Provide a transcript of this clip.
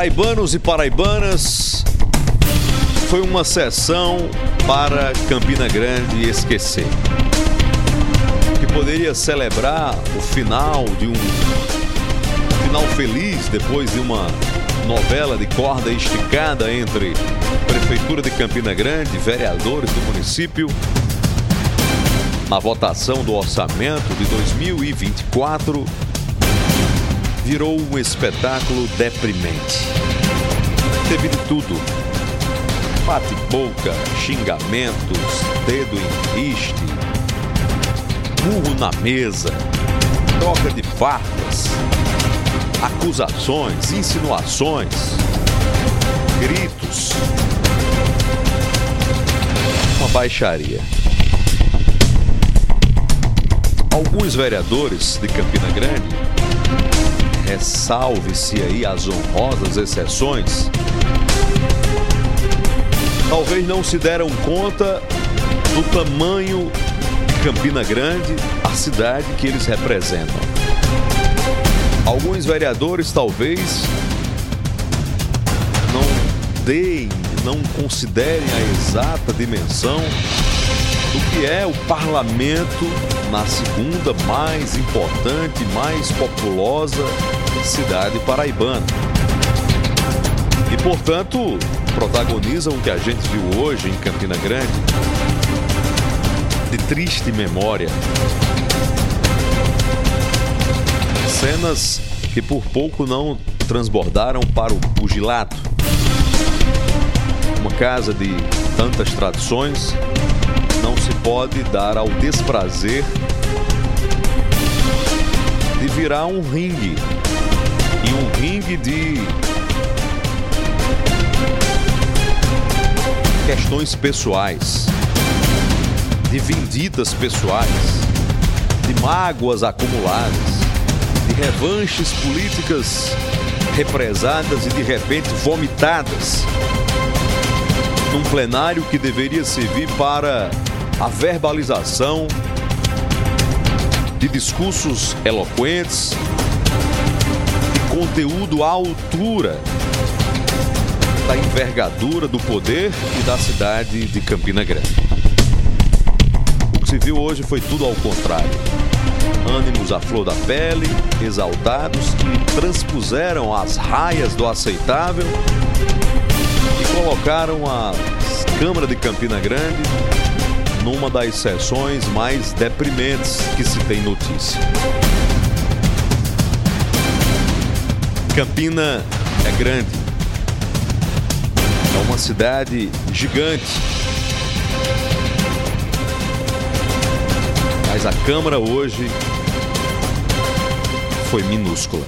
Paraibanos e paraibanas, foi uma sessão para Campina Grande esquecer. Que poderia celebrar o final de um final feliz depois de uma novela de corda esticada entre Prefeitura de Campina Grande, vereadores do município, na votação do orçamento de 2024, virou um espetáculo deprimente. Teve de tudo. Bate-boca, xingamentos, dedo em riste, murro na mesa, troca de farpas, acusações, insinuações, gritos. Uma baixaria. Alguns vereadores de Campina Grande, ressalve-se aí as honrosas exceções, talvez não se deram conta do tamanho de Campina Grande, a cidade que eles representam. Alguns vereadores talvez não deem, não considerem a exata dimensão do que é o parlamento na segunda mais importante, mais populosa cidade paraibana. E, portanto, protagonizam o que a gente viu hoje em Campina Grande de triste memória. Cenas que por pouco não transbordaram para o pugilato. Uma casa de tantas tradições não se pode dar ao desprazer de virar um ringue. E um ringue de questões pessoais, de vendidas pessoais, de mágoas acumuladas, de revanches políticas represadas e de repente vomitadas num plenário que deveria servir para a verbalização de discursos eloquentes, conteúdo à altura da envergadura do poder e da cidade de Campina Grande. O que se viu hoje foi tudo ao contrário. Ânimos à flor da pele, exaltados, que transpuseram as raias do aceitável e colocaram a Câmara de Campina Grande numa das sessões mais deprimentes que se tem notícia. Campina é grande. É uma cidade gigante. Mas a Câmara hoje foi minúscula.